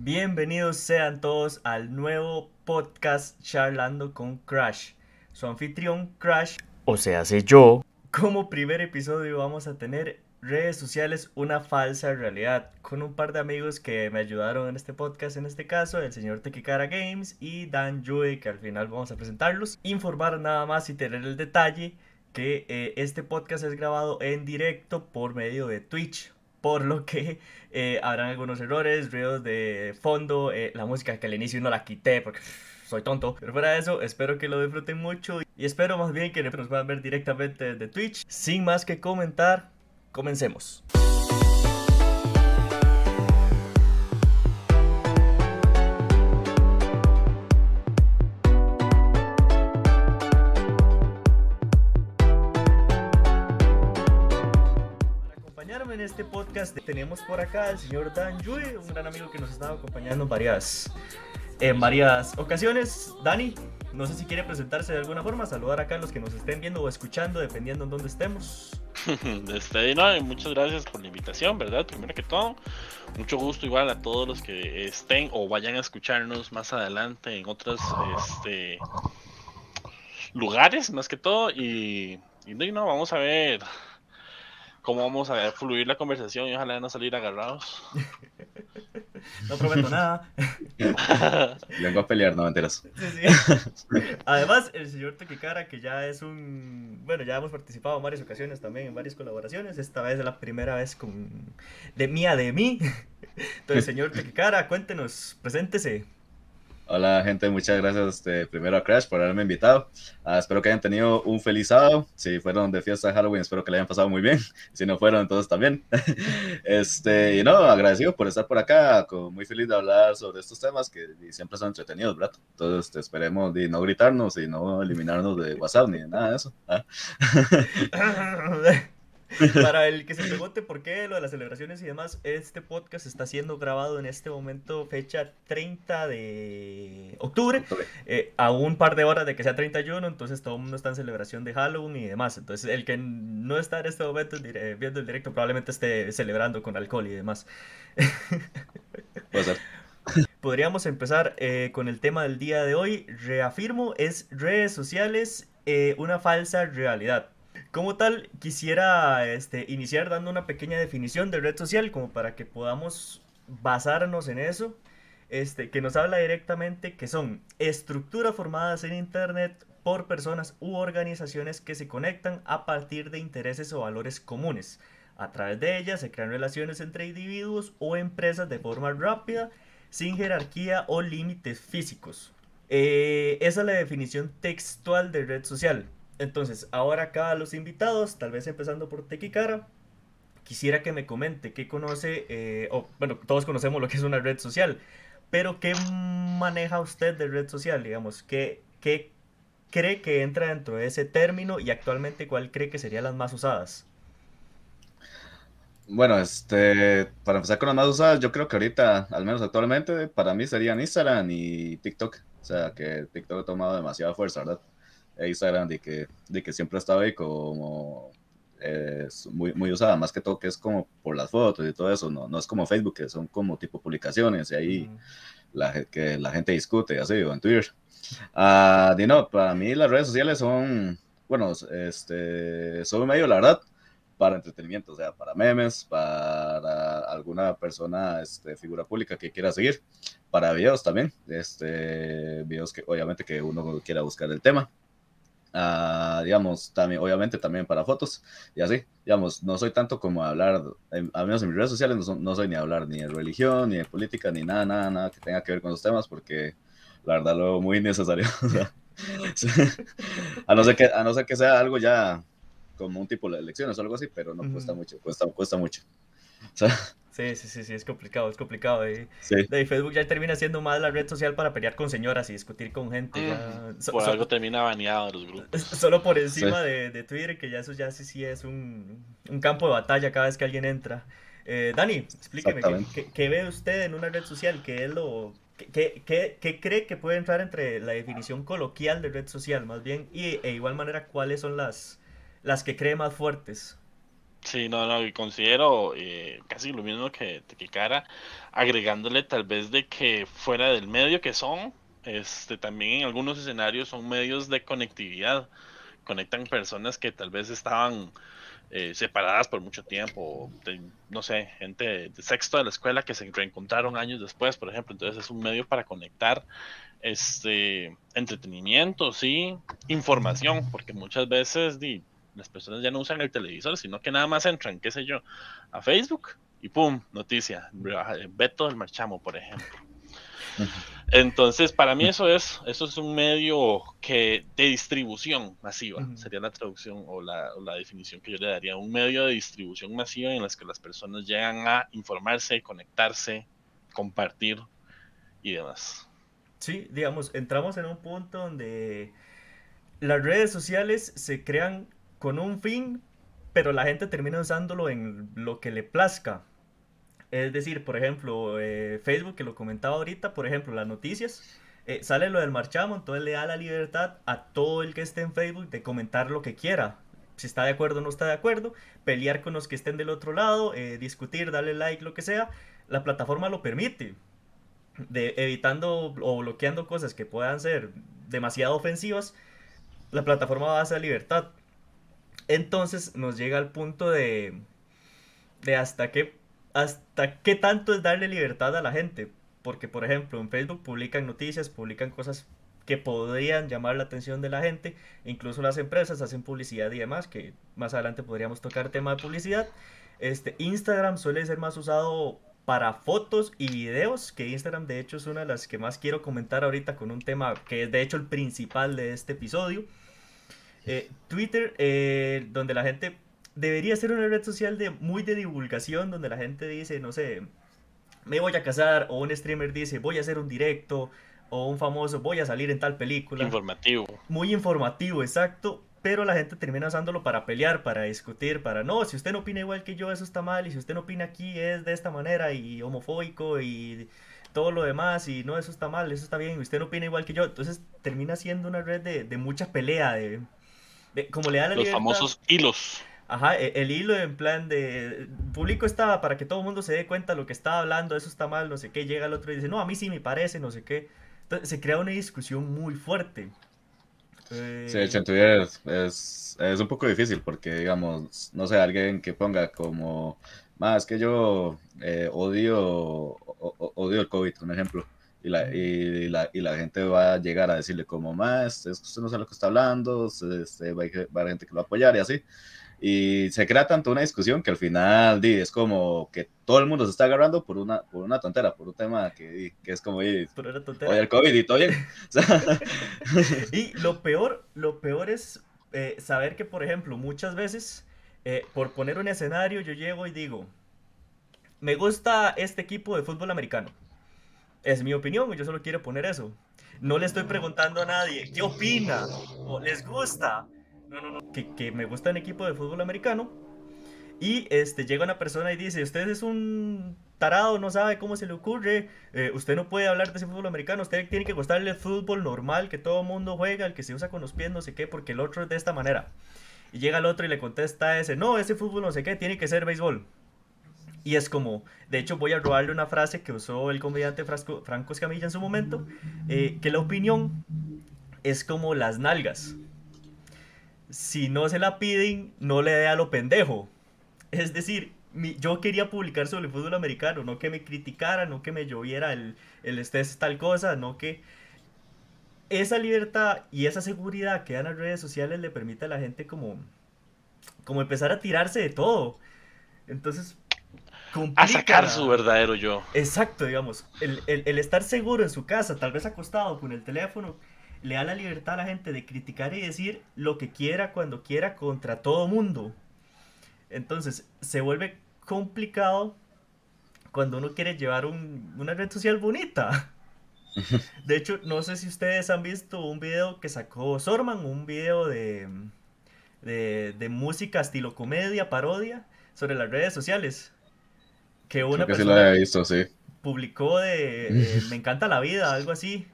Bienvenidos sean todos al nuevo podcast Charlando con Crash. Su anfitrión Crash, o sea, sé yo. Como primer episodio vamos a tener redes sociales, una falsa realidad, con un par de amigos que me ayudaron en este podcast, en este caso, el señor Tequicara Games y Dan Yui, que al final vamos a presentarlos. Informar nada más y tener el detalle que eh, este podcast es grabado en directo por medio de Twitch, por lo que eh, habrán algunos errores, ruidos de fondo, eh, la música que al inicio no la quité porque soy tonto. Pero fuera de eso, espero que lo disfruten mucho y espero más bien que nos puedan ver directamente de Twitch. Sin más que comentar, comencemos. Podcast tenemos por acá al señor Dan Yui, un gran amigo que nos estaba acompañando en varias, en varias ocasiones. Dani, no sé si quiere presentarse de alguna forma, saludar acá a los que nos estén viendo o escuchando, dependiendo en dónde estemos. Este, no, muchas gracias por la invitación, ¿verdad? Primero que todo, mucho gusto igual a todos los que estén o vayan a escucharnos más adelante en otros este, lugares, más que todo. Y, y no, vamos a ver cómo vamos a fluir la conversación y ojalá no salir agarrados. no prometo nada. Vengo a pelear, no enteras. Además, el señor Tequicara, que ya es un. Bueno, ya hemos participado en varias ocasiones también en varias colaboraciones. Esta vez es la primera vez con. De mía, de mí. Entonces, señor Tequicara, cuéntenos, preséntese. Hola gente, muchas gracias este, primero a Crash por haberme invitado. Ah, espero que hayan tenido un feliz sábado. Si fueron de fiesta de Halloween, espero que le hayan pasado muy bien. Si no fueron, entonces también. este, y no, agradecido por estar por acá. Muy feliz de hablar sobre estos temas que siempre son entretenidos, ¿verdad? Entonces este, esperemos de no gritarnos y no eliminarnos de WhatsApp ni de nada de eso. ¿ah? Para el que se pregunte por qué lo de las celebraciones y demás, este podcast está siendo grabado en este momento, fecha 30 de octubre, eh, a un par de horas de que sea 31, entonces todo el mundo está en celebración de Halloween y demás. Entonces, el que no está en este momento viendo el directo probablemente esté celebrando con alcohol y demás. Podríamos empezar eh, con el tema del día de hoy. Reafirmo, es redes sociales, eh, una falsa realidad. Como tal, quisiera este, iniciar dando una pequeña definición de red social, como para que podamos basarnos en eso, este, que nos habla directamente que son estructuras formadas en Internet por personas u organizaciones que se conectan a partir de intereses o valores comunes. A través de ellas se crean relaciones entre individuos o empresas de forma rápida, sin jerarquía o límites físicos. Eh, esa es la definición textual de red social. Entonces, ahora acá los invitados, tal vez empezando por Tequicara, quisiera que me comente qué conoce, eh, o bueno, todos conocemos lo que es una red social, pero ¿qué maneja usted de red social? Digamos, ¿qué, qué cree que entra dentro de ese término y actualmente cuál cree que serían las más usadas? Bueno, este, para empezar con las más usadas, yo creo que ahorita, al menos actualmente, para mí serían Instagram y TikTok. O sea, que TikTok ha tomado demasiada fuerza, ¿verdad? Instagram de que, de que siempre estaba ahí como es muy, muy usada, más que todo que es como por las fotos y todo eso, no, no es como Facebook, que son como tipo publicaciones y ahí la, que la gente discute, así, o en Twitter. Uh, no, para mí las redes sociales son, bueno, este, son medio, la verdad, para entretenimiento, o sea, para memes, para alguna persona, este, figura pública que quiera seguir, para videos también, este, videos que obviamente que uno quiera buscar el tema. Ah, digamos, también, obviamente también para fotos y así, digamos, no soy tanto como hablar, al menos en mis redes sociales no, no, soy ni hablar ni de religión, ni de política, ni nada, nada, nada que tenga que ver con los temas, porque la verdad lo muy necesario. a, no ser que, a no ser que sea algo ya como un tipo de elecciones o algo así, pero no cuesta mucho, cuesta, cuesta mucho. Sí, sí, sí, sí, es complicado, es complicado. Y, de Facebook ya termina siendo más la red social para pelear con señoras y discutir con gente. por algo termina baneado los grupos. Solo por encima de, de, Twitter, que ya eso ya sí, sí es un, un, campo de batalla cada vez que alguien entra. Eh, Dani, explíqueme, ¿qué, ¿qué, ve usted en una red social? ¿Qué es lo, ¿Qué, qué, qué, cree que puede entrar entre la definición coloquial de red social, más bien? Y e igual manera, ¿cuáles son las, las que cree más fuertes? Sí, no, no, y considero eh, casi lo mismo que, que Cara, agregándole tal vez de que fuera del medio que son, este, también en algunos escenarios son medios de conectividad, conectan personas que tal vez estaban eh, separadas por mucho tiempo, no sé, gente de sexto de la escuela que se reencontraron años después, por ejemplo, entonces es un medio para conectar este entretenimiento, sí, información, porque muchas veces las personas ya no usan el televisor, sino que nada más entran, qué sé yo, a Facebook y pum, noticia, Beto del Marchamo, por ejemplo. Entonces, para mí eso es, eso es un medio que de distribución masiva, sería la traducción o la, o la, definición que yo le daría, un medio de distribución masiva en las que las personas llegan a informarse, conectarse, compartir y demás. Sí, digamos, entramos en un punto donde las redes sociales se crean con un fin, pero la gente termina usándolo en lo que le plazca. Es decir, por ejemplo, eh, Facebook, que lo comentaba ahorita, por ejemplo, las noticias, eh, sale lo del marchamo, entonces le da la libertad a todo el que esté en Facebook de comentar lo que quiera. Si está de acuerdo o no está de acuerdo, pelear con los que estén del otro lado, eh, discutir, darle like, lo que sea, la plataforma lo permite. De, evitando o bloqueando cosas que puedan ser demasiado ofensivas, la plataforma va a hacer libertad. Entonces nos llega al punto de, de hasta qué, hasta qué tanto es darle libertad a la gente. Porque, por ejemplo, en Facebook publican noticias, publican cosas que podrían llamar la atención de la gente. Incluso las empresas hacen publicidad y demás, que más adelante podríamos tocar tema de publicidad. Este, Instagram suele ser más usado para fotos y videos, que Instagram de hecho es una de las que más quiero comentar ahorita con un tema que es de hecho el principal de este episodio. Eh, Twitter, eh, donde la gente debería ser una red social de muy de divulgación, donde la gente dice, no sé, me voy a casar, o un streamer dice, voy a hacer un directo, o un famoso, voy a salir en tal película. Informativo. Muy informativo, exacto. Pero la gente termina usándolo para pelear, para discutir, para no, si usted no opina igual que yo, eso está mal, y si usted no opina aquí es de esta manera, y homofóbico, y todo lo demás, y no, eso está mal, eso está bien, y usted no opina igual que yo. Entonces termina siendo una red de, de mucha pelea, de, como le da la Los famosos hilos. Ajá, e, el, hilo en plan de público estaba para que todo el mundo se dé cuenta de lo que estaba hablando, eso está mal, no sé qué, llega el otro y dice, no, a mí sí me parece, no sé qué. Entonces se crea una discusión muy fuerte. Sí, en Twitter es, es, un poco difícil porque, digamos, no sé, alguien que ponga como, más que yo eh, odio, odio el COVID, un ejemplo y la, y, la, y la gente va a llegar a decirle como más, es que usted no sabe lo que está hablando, este, va, a haber gente que lo va a apoyar y así. Y se crea tanto una discusión que al final di, es como que todo el mundo se está agarrando por una, por una tontera, por un tema que, que es como, oye, el COVID y todo bien. y lo peor, lo peor es eh, saber que, por ejemplo, muchas veces, eh, por poner un escenario, yo llego y digo, me gusta este equipo de fútbol americano es mi opinión, yo solo quiero poner eso. No le estoy preguntando a nadie, ¿qué opina? ¿O les gusta? No, no, no. Que, que me gusta un equipo de fútbol americano. Y este, llega una persona y dice, usted es un tarado, no sabe cómo se le ocurre, eh, usted no puede hablar de ese fútbol americano, usted tiene que gustarle el fútbol normal que todo mundo juega, el que se usa con los pies, no sé qué, porque el otro es de esta manera. Y llega el otro y le contesta ese, no, ese fútbol no sé qué, tiene que ser béisbol. Y es como, de hecho voy a robarle una frase que usó el comediante Franco Escamilla en su momento, eh, que la opinión es como las nalgas. Si no se la piden, no le dé a lo pendejo. Es decir, yo quería publicar sobre el fútbol americano, no que me criticara, no que me lloviera el, el estrés tal cosa, no que... Esa libertad y esa seguridad que dan las redes sociales le permite a la gente como, como empezar a tirarse de todo. Entonces, a sacar su verdadero yo. Exacto, digamos. El, estar seguro en su casa, tal vez acostado con el teléfono, le da la libertad a la gente de criticar y decir lo que quiera cuando quiera contra todo mundo. Entonces, se vuelve complicado cuando uno quiere llevar una red social bonita. De hecho, no sé si ustedes han visto un video que sacó Sorman, un video de, de, de música estilo comedia, parodia, sobre las redes sociales que una persona visto, sí. publicó de Me encanta la vida, algo así.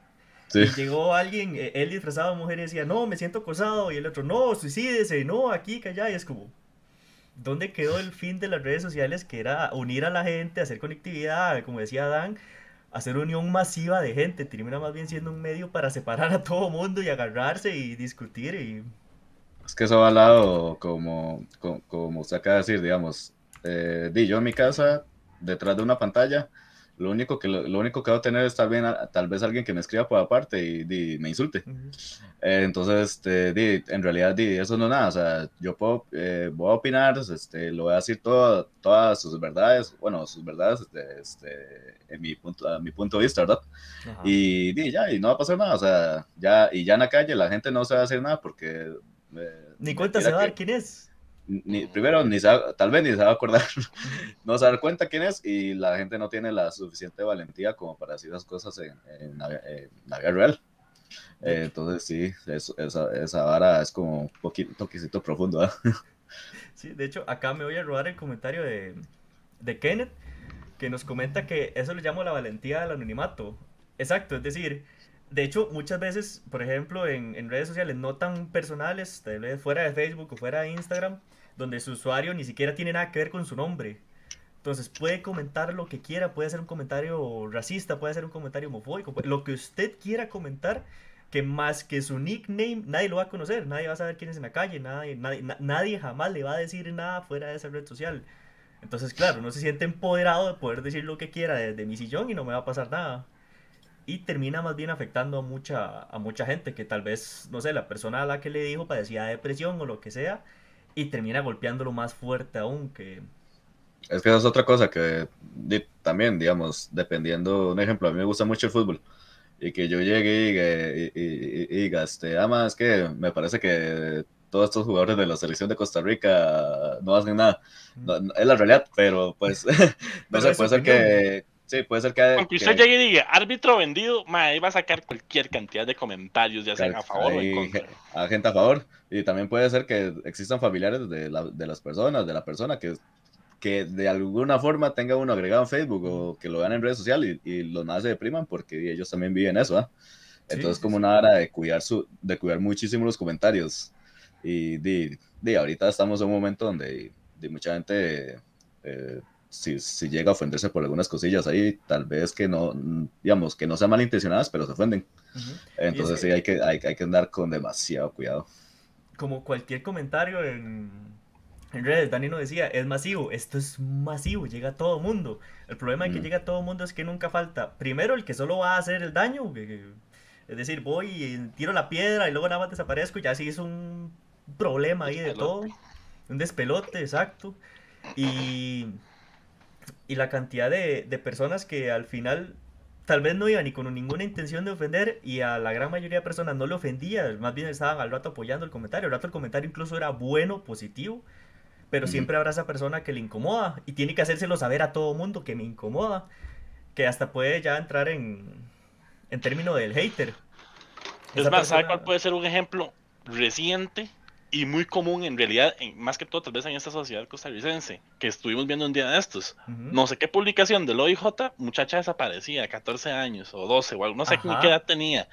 Y llegó alguien, eh, él disfrazado de mujer y decía, no, me siento acosado. Y el otro, no, suicídese, no, aquí, que allá. Y es como, ¿dónde quedó el fin de las redes sociales que era unir a la gente, hacer conectividad, como decía Dan, hacer unión masiva de gente? Termina más bien siendo un medio para separar a todo mundo y agarrarse y discutir y... Es que eso va al lado, como, como, como usted acaba de decir, digamos, eh, di yo en mi casa, detrás de una pantalla, lo único que, lo, único que va a tener es tal vez, tal vez alguien que me escriba por aparte y, me insulte. Eh, entonces, este, en realidad, eso no es nada. O sea, yo puedo, eh, voy a opinar, este, lo voy a decir todo, todas sus verdades, bueno, sus verdades este, este en mi punto, a mi punto de vista, ¿verdad? Y, ya, y no va a pasar nada. O sea, ya, y ya en la calle la gente no se va a hacer nada porque... Eh, Ni cuenta se va a dar quién es ni, primero, ni tal vez ni se va a acordar, no se va a dar cuenta quién es y la gente no tiene la suficiente valentía como para decir las cosas en, en, la vida real. Eh, entonces sí, esa, esa, vara es como un poquito, toquecito profundo. Sí, de hecho, acá me voy a robar el comentario de, de Kenneth, que nos comenta que eso le llamo la valentía del anonimato. Exacto, es decir, de hecho, muchas veces, por ejemplo, en, redes sociales no tan personales, fuera de Facebook o fuera de Instagram, donde su usuario ni siquiera tiene nada que ver con su nombre. Entonces puede comentar lo que quiera, puede ser un comentario racista, puede ser un comentario homofóbico, lo que usted quiera comentar, que más que su nickname nadie lo va a conocer, nadie va a saber quién es en la calle, nadie, nadie, nadie jamás le va a decir nada fuera de esa red social. Entonces, claro, no se siente empoderado de poder decir lo que quiera desde mi sillón y no me va a pasar nada. Y termina más bien afectando a mucha, a mucha gente que tal vez, no sé, la persona a la que le dijo padecía depresión o lo que sea, y termina golpeándolo más fuerte aún que... Es que esa es otra cosa que también, digamos, dependiendo, un ejemplo, a mí me gusta mucho el fútbol y que yo llegue y, y, diga, este, ama, es que me parece que todos estos jugadores de la selección de Costa Rica no hacen nada. es la realidad, pero pues, no sé, puede ser que, Sí, puede ser que. Aunque usted llegue y diga árbitro vendido, ma, va a sacar cualquier cantidad de comentarios, ya sean a favor o en contra. A gente a favor. Y también puede ser que existan familiares de, la, de las personas, de la persona que, que de alguna forma tenga uno agregado en Facebook o que lo vean en redes sociales y, los más se depriman porque ellos también viven eso, ¿ah? Entonces, como una hora de cuidar, su, de cuidar muchísimo los comentarios. Y de, de ahorita estamos en un momento donde de mucha gente. Eh, si, si, llega a ofenderse por algunas cosillas ahí, tal vez que no, digamos, que no sean malintencionadas, pero se ofenden. Entonces sí, hay que, hay, hay, que andar con demasiado cuidado. Como cualquier comentario en, en redes, Dani nos decía, es masivo, esto es masivo, llega a todo mundo. El problema de que llega a todo mundo es que nunca falta, primero, el que solo va a hacer el daño, es decir, voy y tiro la piedra y luego nada más desaparezco ya sí es un problema ahí de todo, un despelote, exacto. Y y la cantidad de, de, personas que al final tal vez no iban ni con ninguna intención de ofender y a la gran mayoría de personas no le ofendía, más bien estaban al rato apoyando el comentario, al rato el comentario incluso era bueno, positivo, pero siempre habrá esa persona que le incomoda y tiene que hacérselo saber a todo mundo que me incomoda, que hasta puede ya entrar en, en término del hater. Es más, ¿sabe cuál puede ser un ejemplo reciente? Y muy común en realidad, más que todo tal vez en esta sociedad costarricense, que estuvimos viendo un día de estos. No sé qué publicación del OIJ, muchacha desaparecía, 14 años o 12 o algo, no sé qué edad tenía.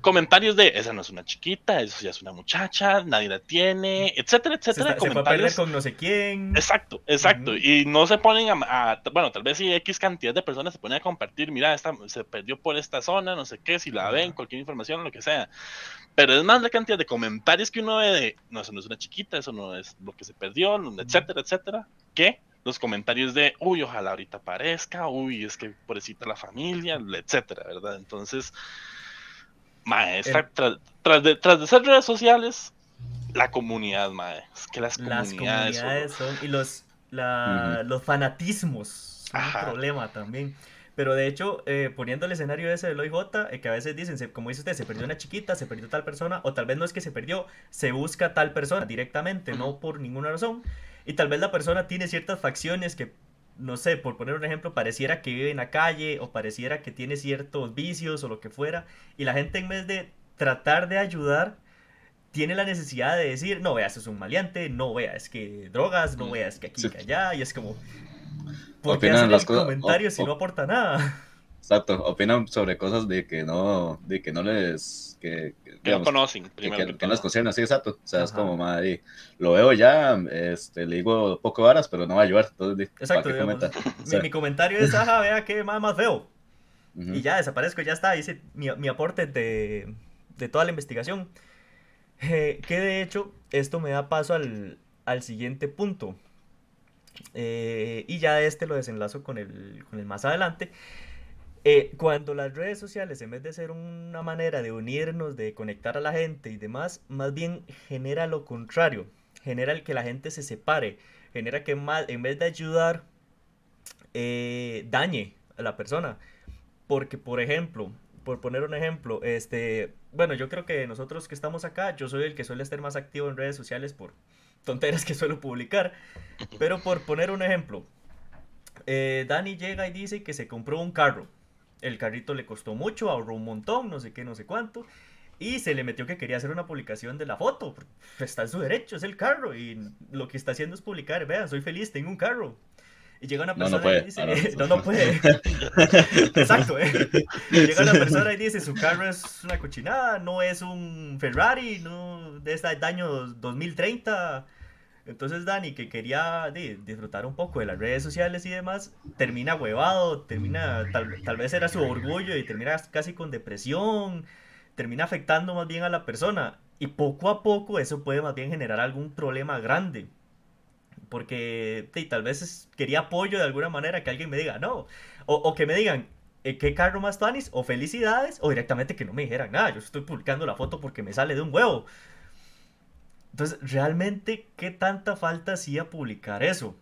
Comentarios de, esa no es una chiquita, eso ya es una muchacha, nadie la tiene, etcétera, etcétera. Se, comentarios... con no sé quién. Exacto, exacto. Y no se ponen a, bueno, tal vez si X cantidad de personas se ponen a compartir, mira, esta, se perdió por esta zona, no sé qué, si la ven, cualquier información, lo que sea. Pero es más la cantidad de comentarios que uno ve de, no, eso no es una chiquita, eso no es lo que se perdió, etcétera, etcétera, que los comentarios de, uy, ojalá ahorita aparezca, uy, es que pobrecita la familia, etcétera, ¿verdad? Entonces, maestra, tras, de, tras de ser redes sociales, la comunidad, mae, es que las comunidades, son... y los, los fanatismos son un problema también. Pero de hecho, eh, poniendo el escenario ese del OIJ, eh, que a veces dicen, como dice usted, se perdió una chiquita, se perdió tal persona, o tal vez no es que se perdió, se busca tal persona directamente, no por ninguna razón. Y tal vez la persona tiene ciertas facciones que, no sé, por poner un ejemplo, pareciera que vive en la calle, o pareciera que tiene ciertos vicios o lo que fuera, y la gente en vez de tratar de ayudar, tiene la necesidad de decir, no veas, es un maleante, no veas que drogas, no veas que aquí, que allá, y es como, porque hacen los comentarios y no aporta nada. exacto, opinan sobre cosas de que no, de que no les, que, que no conocen, primero. Que, que, no les concierne, sí, exacto. O sea, es como, madre, lo veo ya, este, le digo poco varas, pero no va a ayudar. Entonces, exacto, digamos, o sea, mi, mi, comentario es, ajá, vea que más, más feo. Uh -huh. Y ya desaparezco, ya está, hice mi, mi aporte de, de, toda la investigación. Eh, que de hecho, esto me da paso al, al siguiente punto. Eh, y ya este lo desenlazo con el, con el más adelante. Eh, cuando las redes sociales, en vez de ser una manera de unirnos, de conectar a la gente y demás, más bien genera lo contrario. Genera el que la gente se separe. Genera que más, en vez de ayudar, eh, dañe a la persona. Porque, por ejemplo, por poner un ejemplo, este, bueno, yo creo que nosotros que estamos acá, yo soy el que suele estar más activo en redes sociales por tonteras que suelo publicar. Pero por poner un ejemplo, eh, Dani llega y dice que se compró un carro. El carrito le costó mucho, ahorró un montón, no sé qué, no sé cuánto. Y se le metió que quería hacer una publicación de la foto. Está en su derecho, es el carro. Y lo que está haciendo es publicar, vean, soy feliz, tengo un carro. Y llega una persona no, no puede. y dice, ah, no, no puede. Exacto, ¿eh? Llega una persona y dice, su carro es una cochinada, no es un Ferrari, no de este año 2030. Entonces Dani, que quería de, disfrutar un poco de las redes sociales y demás, termina huevado, termina, tal, tal vez era su orgullo y termina casi con depresión, termina afectando más bien a la persona. Y poco a poco eso puede más bien generar algún problema grande porque sí, tal vez quería apoyo de alguna manera, que alguien me diga, no, o, que me digan, eh, ¿qué carro más tuanis? O felicidades, o directamente que no me dijeran nada, yo estoy publicando la foto porque me sale de un huevo. Entonces, ¿realmente qué tanta falta hacía publicar eso?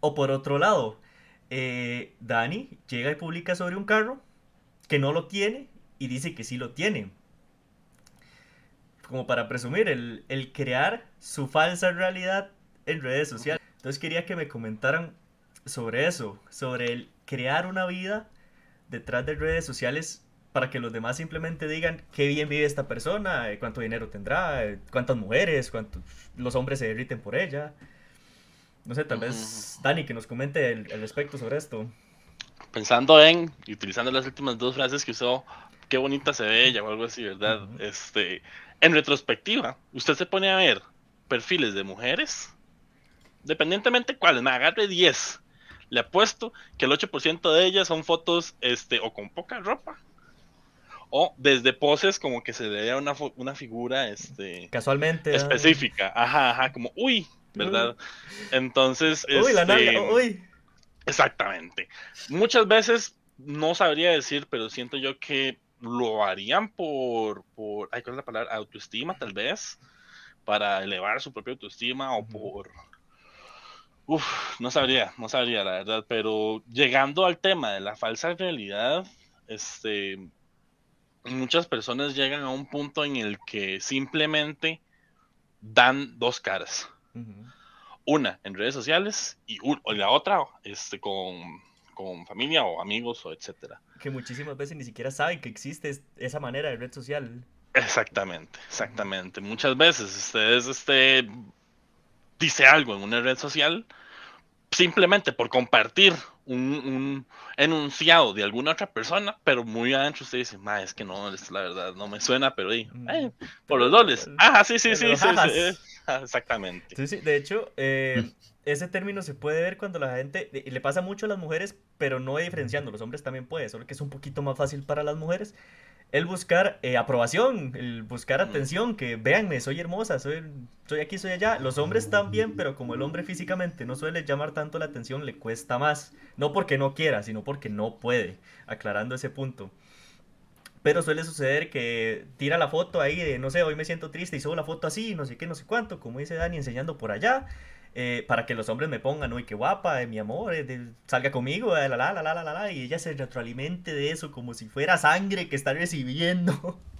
O por otro lado, eh, Dani llega y publica sobre un carro que no lo tiene y dice que sí lo tiene. Como para presumir, el crear su falsa realidad en redes sociales. Entonces quería que me comentaran sobre eso, sobre el crear una vida detrás de redes sociales para que los demás simplemente digan qué bien vive esta persona, eh, cuánto dinero tendrá, eh, cuántas mujeres, cuántos los hombres se derriten por ella. No sé, tal vez Dani que nos comente el, el respecto sobre esto. Pensando en, y utilizando las últimas dos frases que usó, qué bonita se ve ella o algo así, ¿verdad? Uh -huh. Este, en retrospectiva, usted se pone a ver perfiles de mujeres dependientemente cuáles, me agarre 10. Le apuesto que el 8% de ellas son fotos este, o con poca ropa o desde poses como que se vea una, una figura este, casualmente específica. Ajá, ajá, como uy, ¿verdad? Entonces. Uy, este, la nalga, uy. Exactamente. Muchas veces no sabría decir, pero siento yo que lo harían por, por ¿cuál es la palabra? Autoestima, tal vez, para elevar su propia autoestima o por Uf, no sabría, no sabría la verdad, pero llegando al tema de la falsa realidad, este, muchas personas llegan a un punto en el que simplemente dan dos caras. Uh -huh. Una en redes sociales y un, o la otra este, con, con, familia o amigos o etcétera. Que muchísimas veces ni siquiera saben que existe esa manera de red social. Exactamente, exactamente. Muchas veces ustedes este, dice algo en una red social simplemente por compartir un, un, enunciado de alguna otra persona, pero muy adentro usted dice, ma, es que no, es la verdad, no me suena, pero eh, eh, por los dobles. Ah, sí, sí, sí, sí, sí, exactamente. Sí, sí, de hecho, eh, ese término se puede ver cuando la gente, le pasa mucho a las mujeres, pero no diferenciando, los hombres también puede, solo que es un poquito más fácil para las mujeres el buscar eh, aprobación, el buscar atención, que véanme, soy hermosa, soy, soy aquí, soy allá. Los hombres también, pero como el hombre físicamente no suele llamar tanto la atención, le cuesta más. No porque no quiera, sino porque no puede, aclarando ese punto. Pero suele suceder que tira la foto ahí de, no sé, hoy me siento triste y subo la foto así, no sé qué, no sé cuánto, como dice Dani, enseñando por allá. Eh, para que los hombres me pongan, uy, qué guapa, eh, mi amor, eh, de, salga conmigo, la, la, la, la, la, la, y ella se retroalimente de eso como si fuera sangre que está recibiendo.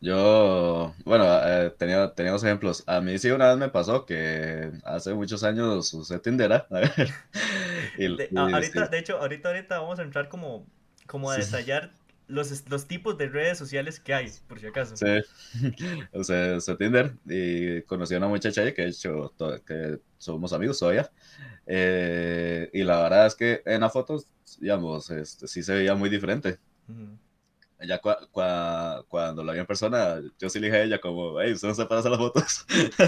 Yo, bueno, eh, tenía, teníamos ejemplos. A mí sí una vez me pasó que hace muchos años usé Tinder. y, de, y, ahorita, sí. de hecho, ahorita, ahorita vamos a entrar como, como a detallar los, los tipos de redes sociales que hay, por si acaso. Sí, o sea, usé Tinder y conocí a una muchacha ahí que de hecho que somos amigos todavía. Eh, y la verdad es que en las fotos, digamos, este, sí se veía muy diferente. Ujú. Ella cua- cua- cuando la vi en persona, yo sí le dije a ella como, hey, usted no se para hacer las fotos,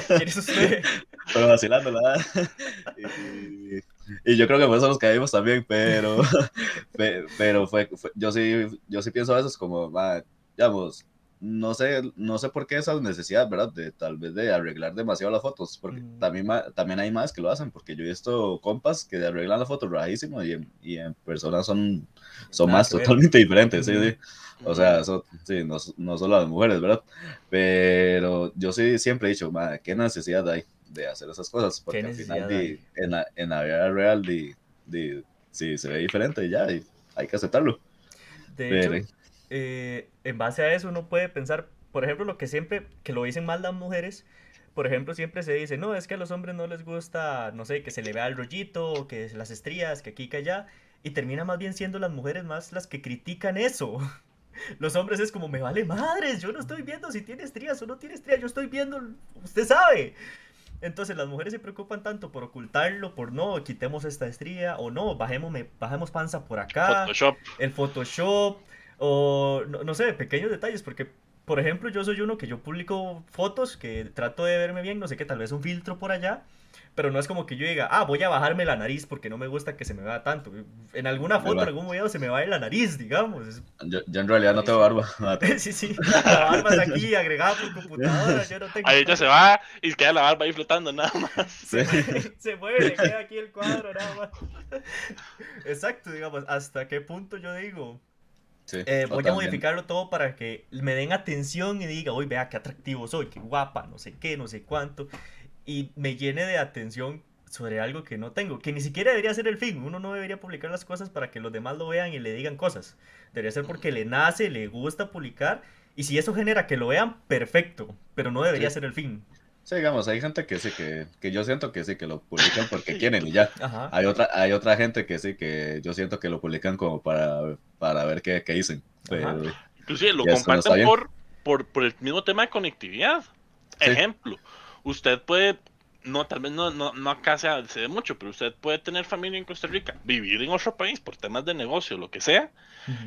¿Quién es usted? pero vacilándola. Y, y yo creo que por eso nos caímos también, pero, pe- pero fue, fue- yo sí, yo sí pienso a veces como, "Ma, digamos, no sé, no sé por qué esa necesidad, ¿verdad? De tal vez de arreglar demasiado las fotos, porque Mm. también, también hay más que lo hacen, porque yo he visto compas que arreglan las fotos rarísimo y en, y en persona son, son Nada más que ver. totalmente diferentes, sí, Ujú. sí. O sea, sí, no, no solo las mujeres, ¿verdad? Pero yo sí siempre he dicho, "Ma, ¿qué necesidad hay de hacer esas cosas? Porque al final, en, la, en la vida real, di, di, sí, se ve diferente ya, y hay que aceptarlo. De Pero- hecho, eh, en base a eso uno puede pensar, por ejemplo, lo que siempre, que lo dicen mal las mujeres, por ejemplo, siempre se dice, no, es que a los hombres no les gusta, no sé, que se le vea el rollito, o que las estrías, que aquí, que allá, y termina más bien siendo las mujeres más las que critican eso. Los hombres es como, me vale madres, yo no estoy viendo si tiene estrías o no tiene estrías, yo estoy viendo, usted sabe. Entonces las mujeres se preocupan tanto por ocultarlo, por no, quitemos esta estría, o no, bajemos, bajemos panza por acá Photoshop. el Photoshop o no, no sé, pequeños detalles, porque por ejemplo yo soy uno que yo publico fotos que trato de verme bien, no sé qué, tal vez un filtro por allá, pero no es como que yo diga, ah, voy a bajarme la nariz porque no me gusta que se me vea tanto. En alguna foto, en algún video se me va ir la nariz, digamos. Es- Yo, yo en realidad no tengo barba. sí, sí, la barba es aquí agregada por computadora, yo no tengo... Ahí ella se va y queda la barba ahí flotando nada más. Sí. se mueve, le queda aquí el cuadro, nada más. Exacto, digamos, hasta qué punto yo digo, Sí, Eh, voy a modificarlo todo para que me den atención y diga, uy, vea qué atractivo soy, qué guapa, no sé qué, no sé cuánto. Y me llene de atención sobre algo que no tengo, que ni siquiera debería ser el fin. Uno no debería publicar las cosas para que los demás lo vean y le digan cosas. Debería ser porque le nace, le gusta publicar. Y si eso genera que lo vean, perfecto. Pero no debería Sí. ser el fin. Sí, digamos, hay gente que sí, que, que yo siento que sí, que lo publican porque quieren y ya. Ajá. Hay otra, hay otra gente que sí, que yo siento que lo publican como para, para ver qué, qué dicen. Pero, Inclusive lo no comparten por, por, por el mismo tema de conectividad. Sí. Ejemplo, usted puede, no, tal vez no, no, no acá se, se ve mucho, pero usted puede tener familia en Costa Rica, vivir en otro país por temas de negocio, lo que sea,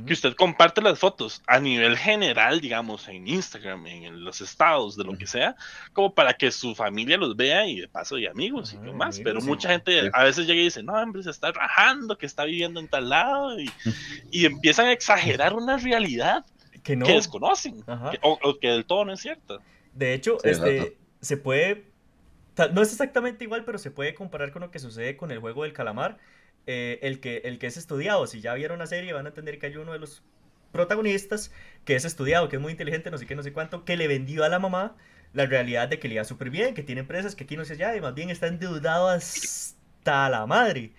que usted comparte las fotos a nivel general, digamos, en Instagram, en los estados, de lo que sea, como para que su familia los vea y de paso y amigos y Ajá, qué más. amigos, Pero sí. mucha gente a veces llega y dice, no, hombre, se está rajando, que está viviendo en tal lado, y, y empiezan a exagerar una realidad Que no. que desconocen, Ajá. que- o, o que del todo no es cierta. De hecho, Sí, este. Se puede, no es exactamente igual, pero se puede comparar con lo que sucede con el juego del calamar. Eh, el, que, el que es estudiado, si ya vieron la serie van a entender que hay uno de los protagonistas que es estudiado, que es muy inteligente, no sé qué, no sé cuánto, que le vendió a la mamá la realidad de que le iba súper bien, que tiene empresas, que aquí no sé ya, y más bien está endeudado hasta la madre.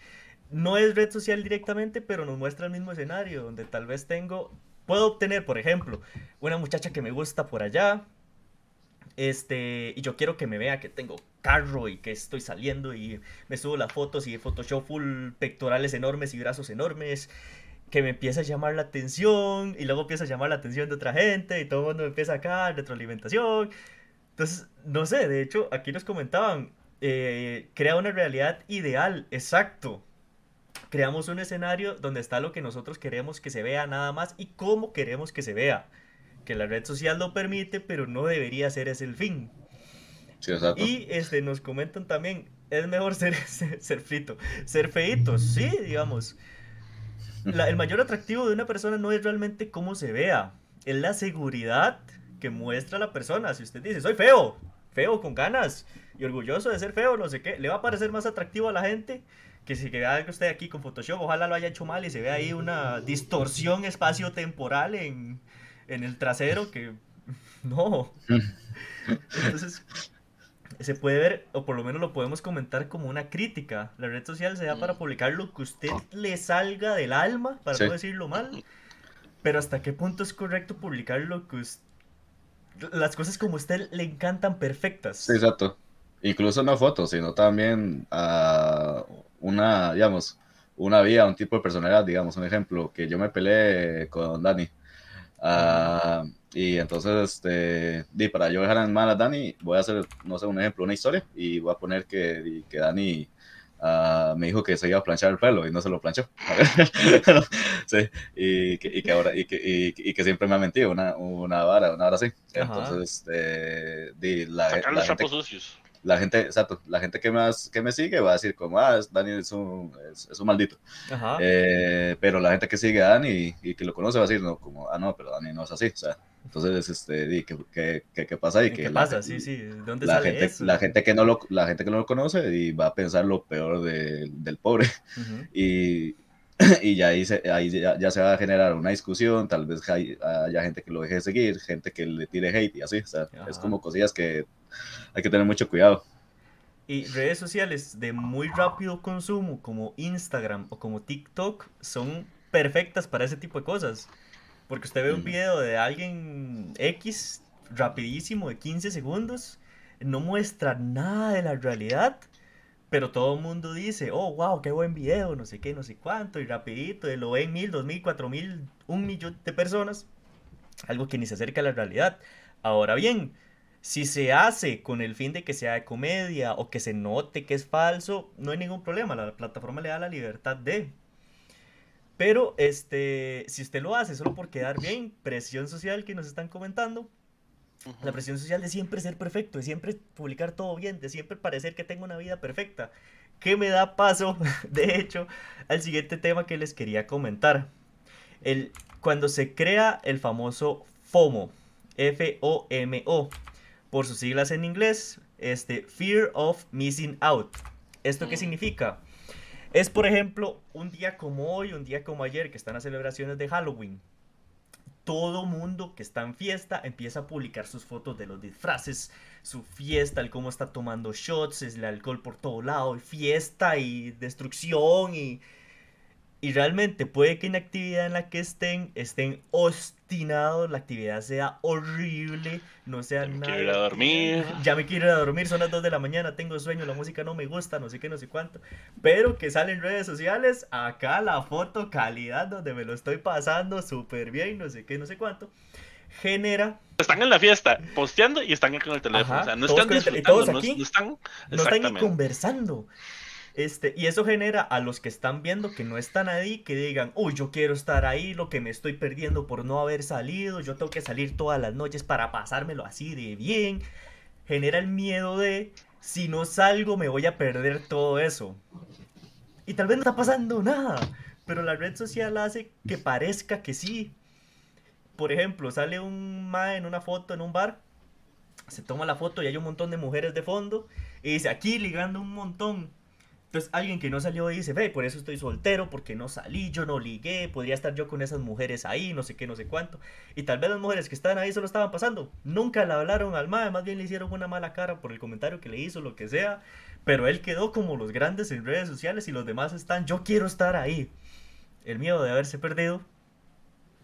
No es red social directamente, pero nos muestra el mismo escenario, donde tal vez tengo, puedo obtener, por ejemplo, una muchacha que me gusta por allá, este, y yo quiero que me vea que tengo carro y que estoy saliendo y me subo las fotos y Photoshop full pectorales enormes y brazos enormes, que me empieza a llamar la atención y luego empieza a llamar la atención de otra gente y todo el mundo empieza acá, retroalimentación. Entonces, no sé, de hecho, aquí nos comentaban, eh, crea una realidad ideal, exacto. Creamos un escenario donde está lo que nosotros queremos que se vea nada más y cómo queremos que se vea. Que la red social lo permite, pero no debería ser ese el fin. sí, exacto. Y este, nos comentan también, es mejor ser, ser, ser frito, ser feito, sí, digamos. La- el mayor atractivo de una persona no es realmente cómo se vea, es la seguridad que muestra la persona. Si usted dice, soy feo, feo con ganas y orgulloso de ser feo, no sé qué, le va a parecer más atractivo a la gente que si que vea que usted aquí con Photoshop, ojalá lo haya hecho mal y se vea ahí una distorsión espacio-temporal en, en el trasero que no. Entonces, se puede ver, o por lo menos lo podemos comentar como una crítica. La red social se da para publicar lo que usted le salga del alma, para Sí. no decirlo mal. Pero hasta qué punto es correcto publicar lo que us- las cosas como a usted le encantan perfectas. Sí, exacto. Incluso no fotos, sino también a una, digamos, una vida, un tipo de personalidad, digamos, un ejemplo, que yo me peleé con Dani. Ah, y entonces, este, di, para yo dejar en mal a Dani, voy a hacer, no sé, un ejemplo, una historia, y voy a poner que, que Dani uh, me dijo que se iba a planchar el pelo y no se lo planchó. sí, y que, y que ahora, y que, y, que, siempre me ha mentido, una, una vara, una vara así. Entonces, este, di, la, la, gente, la gente, exacto, la gente que, más, que me sigue va a decir como, ah, Dani es un, es, un maldito. Eh, pero la gente que sigue a Dani y, que lo conoce va a decir, no, como, ah, no, pero Dani no es así, o sea, entonces, este, ¿qué, qué, qué, pasa ahí? ¿Qué pasa? sí, sí, ¿dónde la sale gente, eso? La gente, que no lo, la gente que no lo conoce y va a pensar lo peor de, del pobre. Y, y ya ahí, se, ahí ya, ya, se va a generar una discusión, tal vez haya gente que lo deje de seguir, gente que le tire hate y así, o sea, es como cosillas que hay que tener mucho cuidado. Y redes sociales de muy rápido consumo como Instagram o como TikTok son perfectas para ese tipo de cosas. Porque usted ve un video de alguien X rapidísimo de 15 segundos, no muestra nada de la realidad, pero todo el mundo dice, oh, wow, qué buen video, no sé qué, no sé cuánto, y rapidito, y lo ven mil, dos mil, cuatro mil, un millón de personas, algo que ni se acerca a la realidad. Ahora bien, si se hace con el fin de que sea de comedia o que se note que es falso, no hay ningún problema. La plataforma le da la libertad de. Pero este, si usted lo hace solo por quedar bien, presión social que nos están comentando, la presión social de siempre ser perfecto, de siempre publicar todo bien, de siempre parecer que tengo una vida perfecta, que me da paso, de hecho, al siguiente tema que les quería comentar. El, cuando se crea el famoso FOMO, F-O-M-O, por sus siglas en inglés, este, Fear of Missing Out. ¿Esto qué significa? Es, por ejemplo, un día como hoy, un día como ayer, que están las celebraciones de Halloween. Todo mundo que está en fiesta empieza a publicar sus fotos de los disfraces, su fiesta, el cómo está tomando shots, el alcohol por todo lado, fiesta y destrucción y y realmente puede que en la actividad en la que estén estén obstinados, la actividad sea horrible, no sea ya nada. quiero ir a dormir. Ya me quiero ir a dormir, son las 2 de la mañana, tengo sueño, la música no me gusta, no sé qué, no sé cuánto. Pero que salen en redes sociales, acá la foto calidad donde me lo estoy pasando súper bien, no sé qué, no sé cuánto. Genera. Están en la fiesta, posteando y están con el teléfono. o sea, no están disfrutando, no, no, están, no están ni conversando. Este, y eso genera a los que están viendo que no están ahí, que digan, uy, yo quiero estar ahí, lo que me estoy perdiendo por no haber salido, yo tengo que salir todas las noches para pasármelo así de bien. Genera el miedo de, si no salgo me voy a perder todo eso. Y tal vez no está pasando nada, pero la red social hace que parezca que sí. Por ejemplo, sale un ma en una foto en un bar, se toma la foto y hay un montón de mujeres de fondo, y dice, aquí ligando un montón entonces alguien que no salió dice, ve, por eso estoy soltero, porque no salí, yo no ligué, podría estar yo con esas mujeres ahí, no sé qué, no sé cuánto. Y tal vez las mujeres que estaban ahí solo estaban pasando. Nunca le hablaron al MAE, más bien le hicieron una mala cara por el comentario que le hizo, lo que sea. Pero él quedó como los grandes en redes sociales y los demás están, yo quiero estar ahí. El miedo de haberse perdido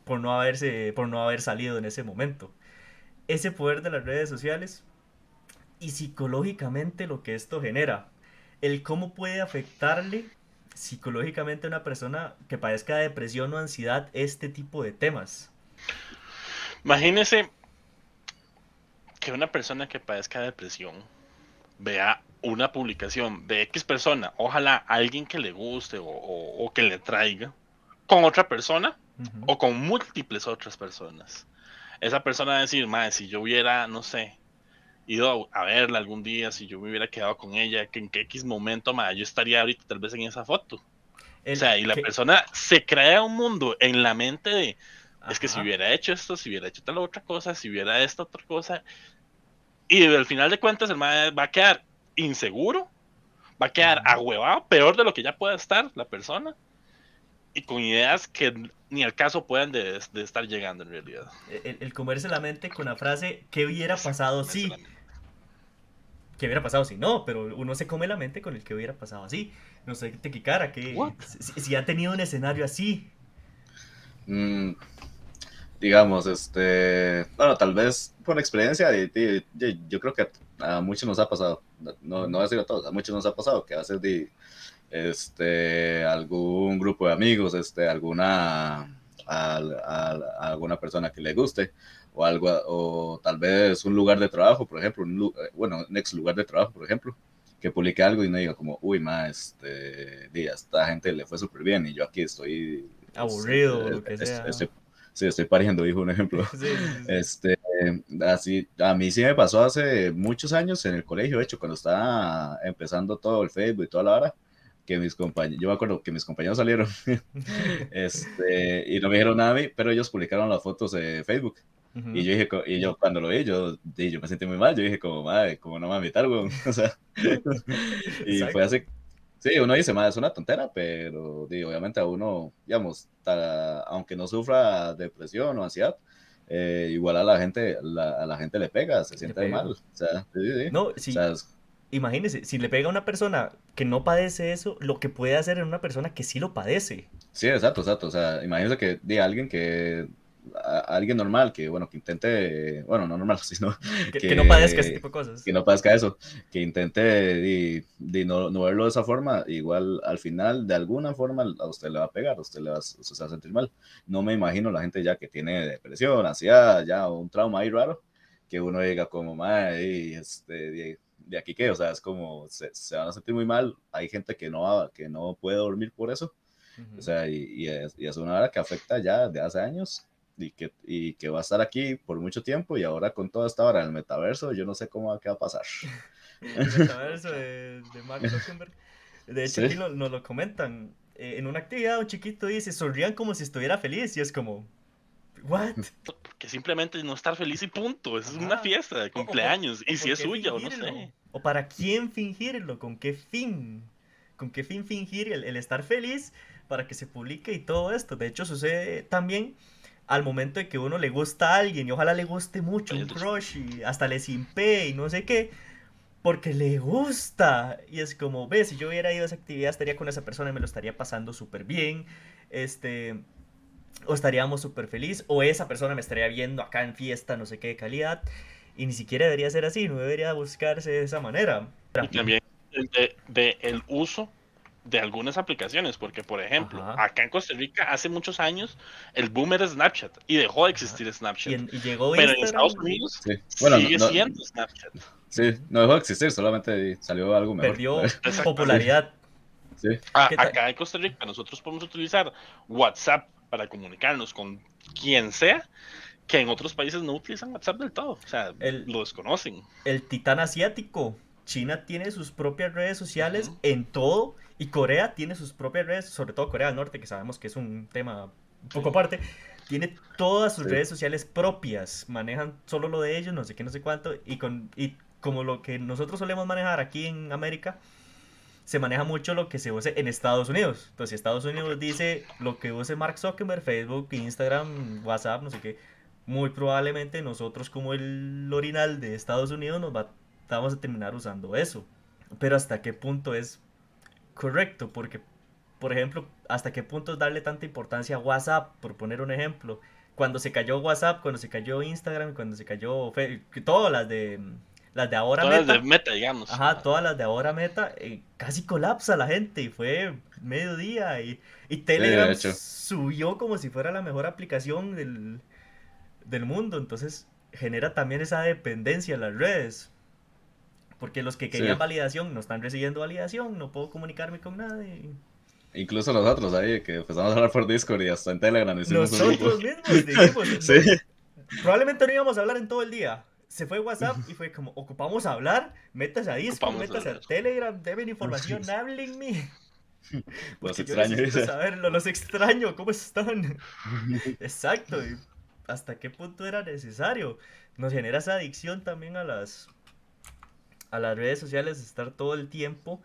por no, haberse, por no haber salido en ese momento. Ese poder de las redes sociales y psicológicamente lo que esto genera el cómo puede afectarle psicológicamente a una persona que padezca de depresión o ansiedad este tipo de temas. Imagínese que una persona que padezca de depresión vea una publicación de X persona, ojalá alguien que le guste o, que le traiga, con otra persona o con múltiples otras personas. Esa persona va a decir, madre, si yo hubiera, no sé, ido a, verla algún día, si yo me hubiera quedado con ella, que en qué X momento, ma, yo estaría ahorita tal vez en esa foto. o sea, y la persona se crea un mundo en la mente de, es que si hubiera hecho esto, si hubiera hecho tal otra cosa, si hubiera esta otra cosa, y al final de cuentas el ma va a quedar inseguro, va a quedar ahuevado, peor de lo que ya pueda estar la persona, y con ideas que ni al caso puedan de, estar llegando en realidad. El, el, comerse la mente con la frase, ¿qué hubiera pasado si? ¿Qué hubiera pasado si no? Pero uno se come la mente con el que hubiera pasado así. No sé, te cara, que si, si, ha tenido un escenario así. Mm, digamos, este, bueno, tal vez por experiencia, yo creo que a muchos nos ha pasado, no, no voy a decir a todos, a muchos nos ha pasado que a veces de, este, algún grupo de amigos, este, alguna, a, a, alguna persona que le guste o algo, o tal vez un lugar de trabajo, por ejemplo, un, eh, bueno, un ex lugar de trabajo, por ejemplo, que publique algo y no diga como, uy, ma, este, día, esta gente le fue súper bien y yo aquí estoy este, aburrido, lo que sea. sí, estoy pariendo, dijo un ejemplo. Este, así, a mí sí me pasó hace muchos años en el colegio, de hecho, cuando estaba empezando todo el Facebook y toda la hora, que mis compañeros, yo me acuerdo que mis compañeros salieron este, y no me dijeron nada a mí, pero ellos publicaron las fotos de Facebook. Y yo dije, y yo cuando lo vi, yo, yo me sentí muy mal, yo dije como, madre, como no me invitar, weón. O sea, y fue así, sí, uno dice, madre, es una tontera, pero digo, obviamente a uno, digamos, aunque no sufra depresión o ansiedad, eh, igual a la gente, la, a la gente le pega, se siente mal. O sea, sí, sí. No, sí. O sea, imagínese, si le pega a una persona que no padece eso, lo que puede hacer en una persona que sí lo padece. Sí, exacto, exacto. O sea, imagínese que de alguien que a, alguien normal que, bueno, que intente, bueno, no normal, sino que, no padezca ese tipo de cosas. Que no padezca eso, que intente de, no, no, verlo de esa forma, igual al final, de alguna forma, a usted le va a pegar, a usted le va, usted a sentir mal. No me imagino la gente ya que tiene depresión, ansiedad, ya un trauma ahí raro, que uno diga como, madre, este, de, aquí que, o sea, es como, se, van a sentir muy mal. Hay gente que no, que no puede dormir por eso. O sea, y, y, es, y, es, una hora que afecta ya de hace años y que, y que va a estar aquí por mucho tiempo y ahora con toda esta hora en el metaverso, yo no sé cómo qué va a pasar. el metaverso de, de Mark Zuckerberg. De hecho, aquí nos lo comentan. Eh, en una actividad, un chiquito dice, sonrían como si estuviera feliz y es como, ¿what? Porque simplemente no estar feliz y punto. Es una fiesta de cumpleaños. y si es suya o no sé. O para quién fingirlo, con qué fin. Con qué fin fingir el, el estar feliz para que se publique y todo esto. De hecho, sucede también al momento de que uno le gusta a alguien y ojalá le guste mucho, un crush y hasta le simpe y no sé qué, porque le gusta. Y es como, ves, si yo hubiera ido a esa actividad estaría con esa persona y me lo estaría pasando súper bien, este, o estaríamos súper feliz, o esa persona me estaría viendo acá en fiesta, no sé qué de calidad, y ni siquiera debería ser así, no debería buscarse de esa manera. Y también de, de el uso de algunas aplicaciones, porque por ejemplo, acá en Costa Rica hace muchos años el boom era Snapchat y dejó de existir Snapchat. Y, llegó Pero en Estados Unidos sigue siendo Snapchat. Sí, no dejó de existir, solamente salió algo mejor. Perdió popularidad. Sí. acá en Costa Rica nosotros podemos utilizar WhatsApp para comunicarnos con quien sea, que en otros países no utilizan WhatsApp del todo, o sea, lo desconocen. El titán asiático, China tiene sus propias redes sociales en todo y Corea tiene sus propias redes, sobre todo Corea del Norte, que sabemos que es un tema un poco aparte. Tiene todas sus redes sociales propias, manejan solo lo de ellos, no sé qué, no sé cuánto, y, con, y como lo que nosotros solemos manejar aquí en América, se maneja mucho lo que se use en Estados Unidos. Entonces, si Estados Unidos dice lo que use Mark Zuckerberg, Facebook, Instagram, WhatsApp, no sé qué, muy probablemente nosotros como el orinal de Estados Unidos nos va, vamos a terminar usando eso. Pero hasta qué punto es correcto, porque, por ejemplo, hasta qué punto darle tanta importancia a WhatsApp, por poner un ejemplo. Cuando se cayó WhatsApp, cuando se cayó Instagram, cuando se cayó Facebook, todas las de las de ahora todas meta. Las de meta, digamos. Ajá, todas las de ahora meta, eh, casi colapsa la gente y fue mediodía y, y Telegram subió como si fuera la mejor aplicación del, del mundo, entonces genera también esa dependencia en las redes. Porque los que querían validación no están recibiendo validación, no puedo comunicarme con nadie. Incluso nosotros ahí, que empezamos a hablar por Discord y hasta en Telegram. Nosotros mismos dijimos. sí. Probablemente no íbamos a hablar en todo el día. Se fue WhatsApp y fue como, ocupamos hablar, metas a Discord, metas a, Telegram, deben información, háblenme. Los extraño. saberlo, los extraño, ¿cómo están? Exacto, y hasta qué punto era necesario. Nos genera esa adicción también a las a las redes sociales, estar todo el tiempo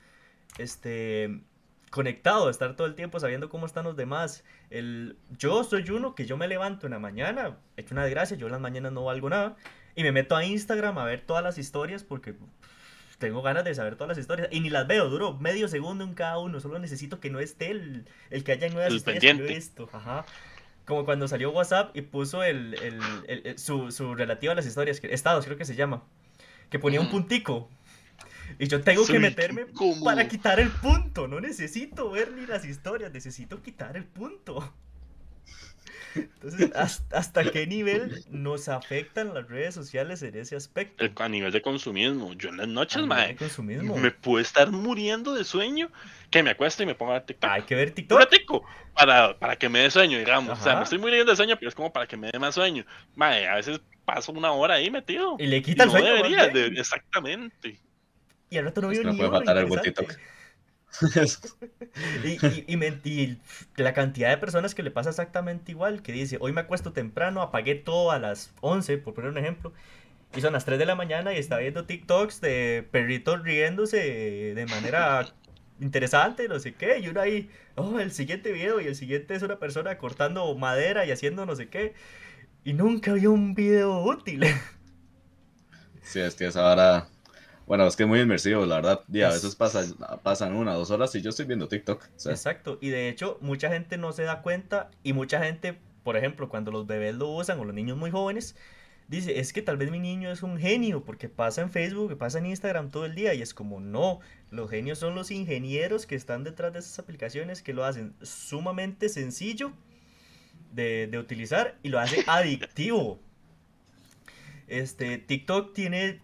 este, conectado, estar todo el tiempo sabiendo cómo están los demás. El, yo soy uno que yo me levanto en la mañana, he hecho una desgracia, yo en las mañanas no valgo nada, y me meto a Instagram a ver todas las historias porque tengo ganas de saber todas las historias y ni las veo, duro medio segundo en cada uno, solo necesito que no esté el, el que haya nuevas historias que yo he visto. Ajá. Como cuando salió WhatsApp y puso el, el, su, su relativo a las historias, estados creo que se llama que ponía un puntico. Y yo tengo que meterme para quitar el punto. No necesito ver ni las historias, necesito quitar el punto. Entonces, ¿hasta, qué nivel nos afectan las redes sociales en ese aspecto? a nivel de consumismo. Yo en las noches, mae, me puedo estar muriendo de sueño que me acueste y me ponga a TikTok. Hay que ver TikTok. para, para que me dé sueño, digamos. O sea, me estoy muriendo de sueño, pero es como para que me dé más sueño. Mae, a veces paso una hora ahí metido. Y le quita el sueño. exactamente. Y al rato no vio ni puede matar el TikTok. y, y, la cantidad de personas que le pasa exactamente igual, que dice, hoy me acuesto temprano, apagué todo a las 11, por poner un ejemplo, y son las 3 de la mañana y está viendo TikToks de perritos riéndose de manera interesante, no sé qué, y uno ahí, oh, el siguiente video, y el siguiente es una persona cortando madera y haciendo no sé qué, y nunca vio un video útil. Sí, es que es ahora bueno, es que es muy inmersivo, la verdad. Y a veces pasan una, dos horas y yo estoy viendo TikTok. Exacto. Y de hecho, mucha gente no se da cuenta y mucha gente, por ejemplo, cuando los bebés lo usan o los niños muy jóvenes, dice, es que tal vez mi niño es un genio porque pasa en Facebook, pasa en Instagram todo el día. Y es como, no, los genios son los ingenieros que están detrás de esas aplicaciones que lo hacen sumamente sencillo de, de utilizar y lo hace adictivo. Este, TikTok tiene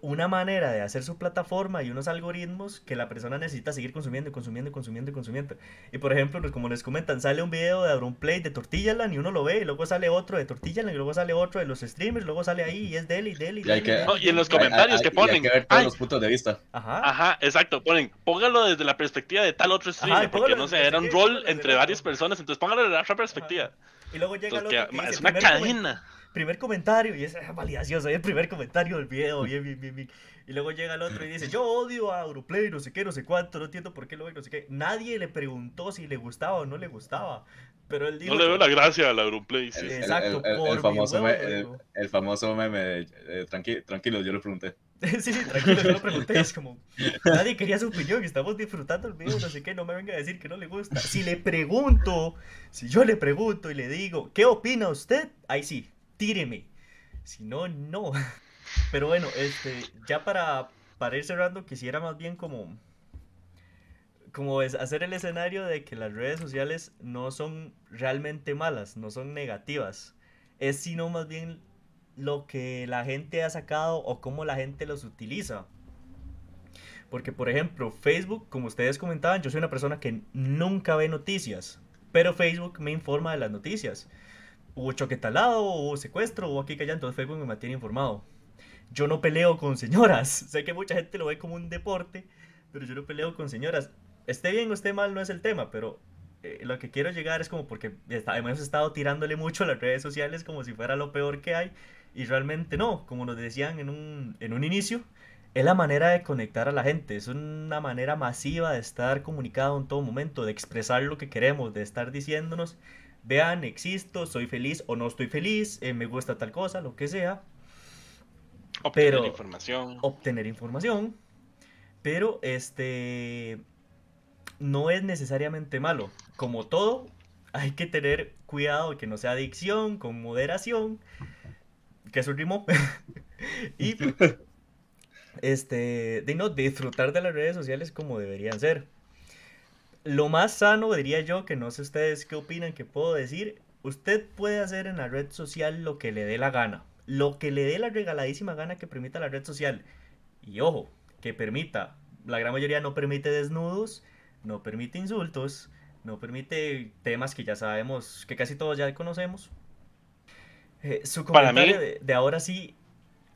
una manera de hacer su plataforma y unos algoritmos que la persona necesita seguir consumiendo, consumiendo, consumiendo, consumiendo. Y por ejemplo, pues, como les comentan, sale un video de Play de Tortillaland y uno lo ve, y luego sale otro de Tortillaland, y luego sale otro de los streamers, luego sale ahí y es de él y de él y, y, en los comentarios que ponen. Hay que ver todos los puntos de vista. Ajá. Ajá, exacto. Ponen, póngalo desde la perspectiva de tal otro streamer, porque no sé, era un rol entre varias personas, entonces póngalo desde la otra perspectiva. Y luego llega el otro que es una cadena primer comentario, y es validación, soy el primer comentario del video, bien, bien, bien, bien. Y luego llega el otro y dice, yo odio a Europlay, no sé qué, no sé cuánto, no entiendo por qué lo ve, no sé qué. Nadie le preguntó si le gustaba o no le gustaba. Pero él dijo... No le veo la gracia a la Europlay. Sí. Exacto, el, famoso el, famoso meme, eh, tranquilo, yo lo pregunté. sí, sí, tranquilo, yo lo pregunté. Es como, nadie quería su opinión, estamos disfrutando el video, no sé qué, no me venga a decir que no le gusta. Si le pregunto, si yo le pregunto y le digo, ¿qué opina usted? Ahí sí, tíreme. Si no, no. Pero bueno, este, ya para, para ir cerrando, quisiera más bien como, como es hacer el escenario de que las redes sociales no son realmente malas, no son negativas. Es sino más bien lo que la gente ha sacado o cómo la gente los utiliza. Porque, por ejemplo, Facebook, como ustedes comentaban, yo soy una persona que nunca ve noticias, pero Facebook me informa de las noticias. Hubo choque talado, hubo secuestro, hubo aquí que allá, Facebook me mantiene informado yo no peleo con señoras. sé que mucha gente lo ve como un deporte, pero yo no peleo con señoras. Esté bien o esté mal no es el tema, pero eh, lo que quiero llegar es como porque hemos estado tirándole mucho a las redes sociales como si fuera lo peor que hay y realmente no, como nos decían en un, en un inicio, es la manera de conectar a la gente, es una manera masiva de estar comunicado en todo momento, de expresar lo que queremos, de estar diciéndonos, vean, existo, soy feliz o no estoy feliz, eh, me gusta tal cosa, lo que sea, Obtener información. Obtener información. Pero este no es necesariamente malo. Como todo, hay que tener cuidado de que no sea adicción, con moderación. Que es un ritmo. y este, de no disfrutar de las redes sociales como deberían ser. Lo más sano, diría yo, que no sé ustedes qué opinan, que puedo decir, usted puede hacer en la red social lo que le dé la gana lo que le dé la regaladísima gana que permita la red social. Y ojo, que permita, la gran mayoría no permite desnudos, no permite insultos, no permite temas que ya sabemos, que casi todos ya conocemos. Eh, su comentario de, ahora sí,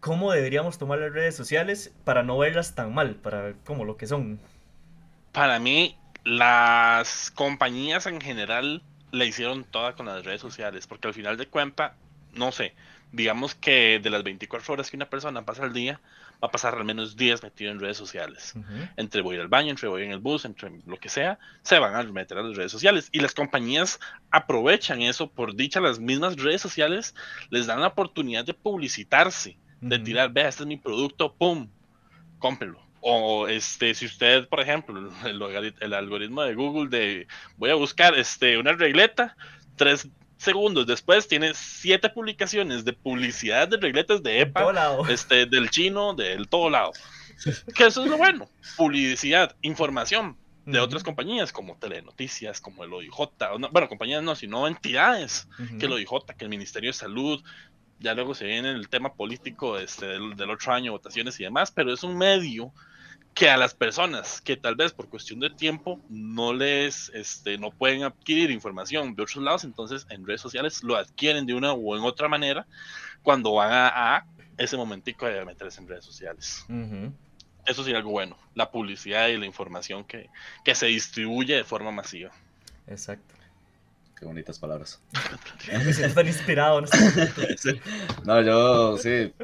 ¿cómo deberíamos tomar las redes sociales para no verlas tan mal, para como lo que son? Para mí, las compañías en general le hicieron toda con las redes sociales, porque al final de cuentas, no sé, digamos que de las 24 horas que una persona pasa al día, va a pasar al menos 10 metido en redes sociales. Entre voy al baño, entre voy en el bus, entre lo que sea, se van a meter a las redes sociales. Y las compañías aprovechan eso, por dicha, las mismas redes sociales les dan la oportunidad de publicitarse, de tirar, vea, este es mi producto, ¡pum! Cómprelo. O este, si usted, por ejemplo, el, el, algoritmo de Google de voy a buscar este, una regleta, tres segundos después tiene siete publicaciones de publicidad de regletas de EPA, este, del chino, del todo lado. Que eso es lo bueno. Publicidad, información, de otras compañías como Telenoticias, como el OIJ, bueno, compañías no, sino entidades, que el OIJ, que el Ministerio de Salud, ya luego se viene el tema político este, del, del, otro año, votaciones y demás, pero es un medio que a las personas que tal vez por cuestión de tiempo no les, este, no pueden adquirir información de otros lados, entonces en redes sociales lo adquieren de una u en otra manera cuando van a, ese momentico de meterse en redes sociales. Eso sería algo bueno, la publicidad y la información que, que se distribuye de forma masiva. Exacto. Qué bonitas palabras. Me siento tan inspirado. ¿no? no, yo sí,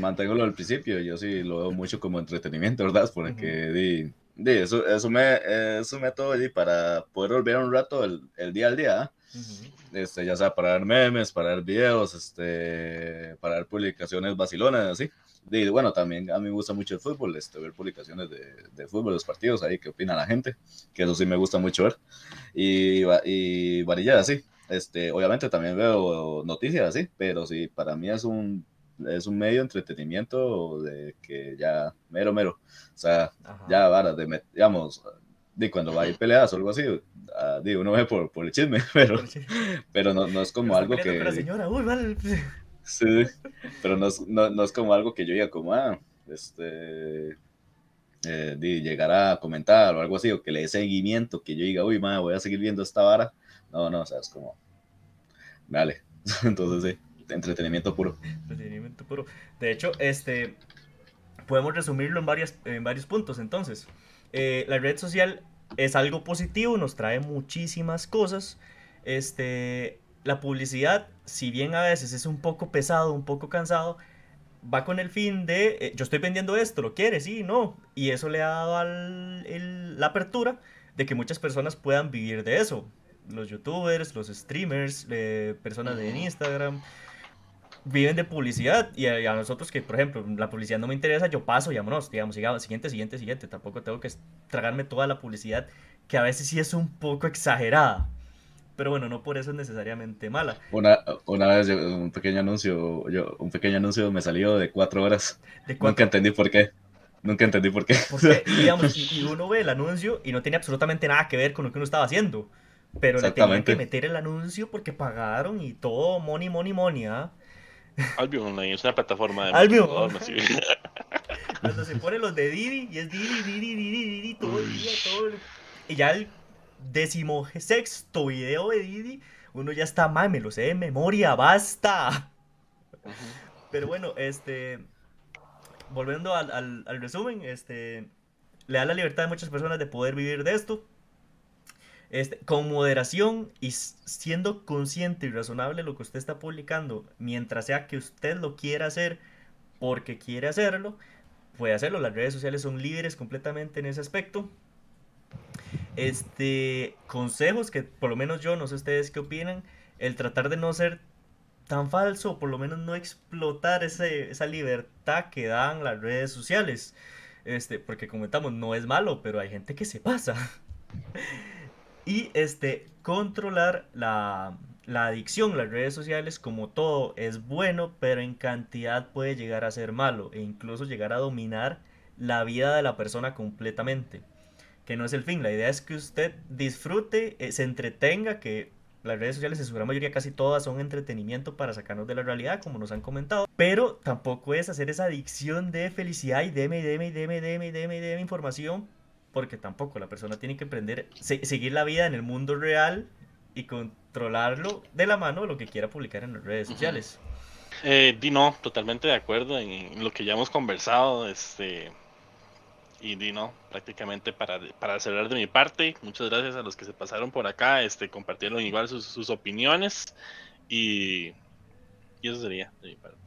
mantengo lo del principio. Yo sí lo veo mucho como entretenimiento, ¿verdad? Porque di, di, eso, eso me, es un método di, para poder olvidar un rato el, el día al día. este, ya sea para ver memes, para ver videos, este, para ver publicaciones vacilonas, así. Y bueno, también a mí me gusta mucho el fútbol, este, ver publicaciones de, de fútbol, los partidos ahí, qué opina la gente, que eso sí me gusta mucho ver. Y, y varilla así. Este, obviamente también veo noticias así, pero sí, para mí es un, es un medio de entretenimiento de que ya, mero, mero. O sea, ya varas de, digamos, de cuando va a ir peleas o algo así, uh, digo, uno ve por, por el chisme, pero, pero no, no es como algo que... La señora, uy, vale. Sí, pero no es, no, no es como algo que yo diga como, ah, este, eh, de llegar a comentar o algo así, o que le dé seguimiento, que yo diga, uy, madre, voy a seguir viendo esta vara. No, no, o sea, es como, vale. Entonces, sí, entretenimiento puro. Entretenimiento puro. De hecho, este, podemos resumirlo en, varias, en varios puntos. Entonces, eh, la red social es algo positivo, nos trae muchísimas cosas. Este, la publicidad, si bien a veces es un poco pesado, un poco cansado, va con el fin de, eh, yo estoy vendiendo esto, ¿lo quieres? Sí, no. Y eso le ha dado al, la apertura de que muchas personas puedan vivir de eso. Los youtubers, los streamers, eh, personas de Instagram, viven de publicidad. Y a, nosotros que, por ejemplo, la publicidad no me interesa, yo paso y vámonos, digamos, sigamos, siguiente, siguiente, siguiente. Tampoco tengo que tragarme toda la publicidad, que a veces sí es un poco exagerada pero bueno, no por eso es necesariamente mala. Una, una vez un pequeño anuncio, yo, un pequeño anuncio me salió de cuatro horas. Nunca entendí por qué. Nunca entendí por qué. Porque, digamos, y, uno ve el anuncio y no tiene absolutamente nada que ver con lo que uno estaba haciendo. Pero le tenían que meter el anuncio porque pagaron y todo money, money, money, ¿ah? Albion es una plataforma de Albion. Cuando se ponen los de Didi y es Didi, Didi, Didi, Didi todo el día, todo el... Y ya el sexto video de Didi, uno ya está, mal, me lo sé de memoria, basta. Pero bueno, este, volviendo al, resumen, este, le da la libertad a muchas personas de poder vivir de esto. Este, con moderación y siendo consciente y razonable lo que usted está publicando, mientras sea que usted lo quiera hacer porque quiere hacerlo, puede hacerlo. Las redes sociales son líderes completamente en ese aspecto. Este, consejos que por lo menos yo, no sé ustedes qué opinan, el tratar de no ser tan falso, por lo menos no explotar ese, esa libertad que dan las redes sociales. Este, porque comentamos, no es malo, pero hay gente que se pasa. y este, controlar la, la adicción, las redes sociales, como todo, es bueno, pero en cantidad puede llegar a ser malo e incluso llegar a dominar la vida de la persona completamente que no es el fin. La idea es que usted disfrute, eh, se entretenga, que las redes sociales en su gran mayoría casi todas son entretenimiento para sacarnos de la realidad, como nos han comentado. Pero tampoco es hacer esa adicción de felicidad y deme, deme, deme, deme, deme, deme información, porque tampoco la persona tiene que aprender, seguir la vida en el mundo real y controlarlo de la mano de lo que quiera publicar en las redes sociales. Eh, Dino, totalmente de acuerdo en lo que ya hemos conversado. Este, y Dino, prácticamente para, para cerrar de mi parte, muchas gracias a los que se pasaron por acá, este, compartieron igual sus, sus opiniones y, y, eso sería de mi parte.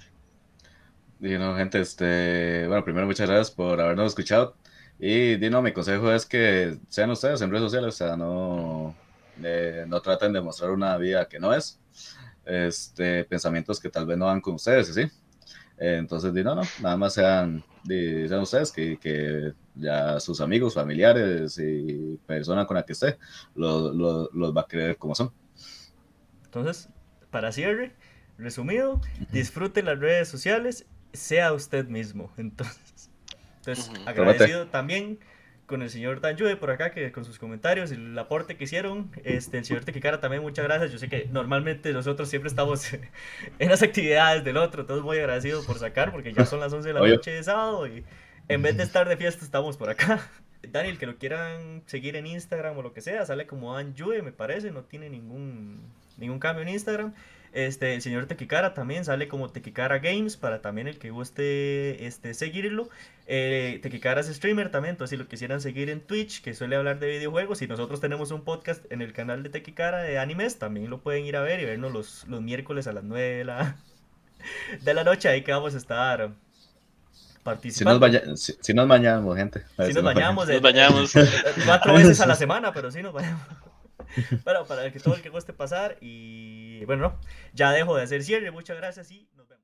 Dino, gente, este, bueno, primero muchas gracias por habernos escuchado y Dino, mi consejo es que sean ustedes en redes sociales, o sea, no, eh, no traten de mostrar una vida que no es, este, pensamientos que tal vez no van con ustedes, ¿sí? Entonces, Dino, no, nada más sean, sean ustedes que, que ya sus amigos, familiares y persona con la que esté los, va a creer como son. Entonces, para cierre, resumido, disfrute las redes sociales, sea usted mismo. Entonces, entonces agradecido también con el señor Danjue por acá, que con sus comentarios y el aporte que hicieron. Este, el señor Tequicara también, muchas gracias. Yo sé que normalmente nosotros siempre estamos en las actividades del otro, todos muy agradecidos por sacar, porque ya son las 11 de la noche de sábado y en vez de estar de fiesta estamos por acá. Daniel, que lo quieran seguir en Instagram o lo que sea, sale como Danjue, me parece, no tiene ningún, ningún cambio en Instagram. Este, el señor Tequicara también sale como Tequicara Games para también el que guste este, seguirlo. Eh, Tequicara es streamer también, entonces si lo quisieran seguir en Twitch, que suele hablar de videojuegos, y nosotros tenemos un podcast en el canal de Tequicara de animes, también lo pueden ir a ver y vernos los, los miércoles a las 9 de la, de la noche, ahí que vamos a estar participando. Si nos, bañamos, gente. Si, nos, bañamos, nos bañamos. cuatro veces a la semana, pero sí nos bañamos. Bueno, para que todo el que guste pasar y bueno, ya dejo de hacer cierre. Muchas gracias y nos vemos.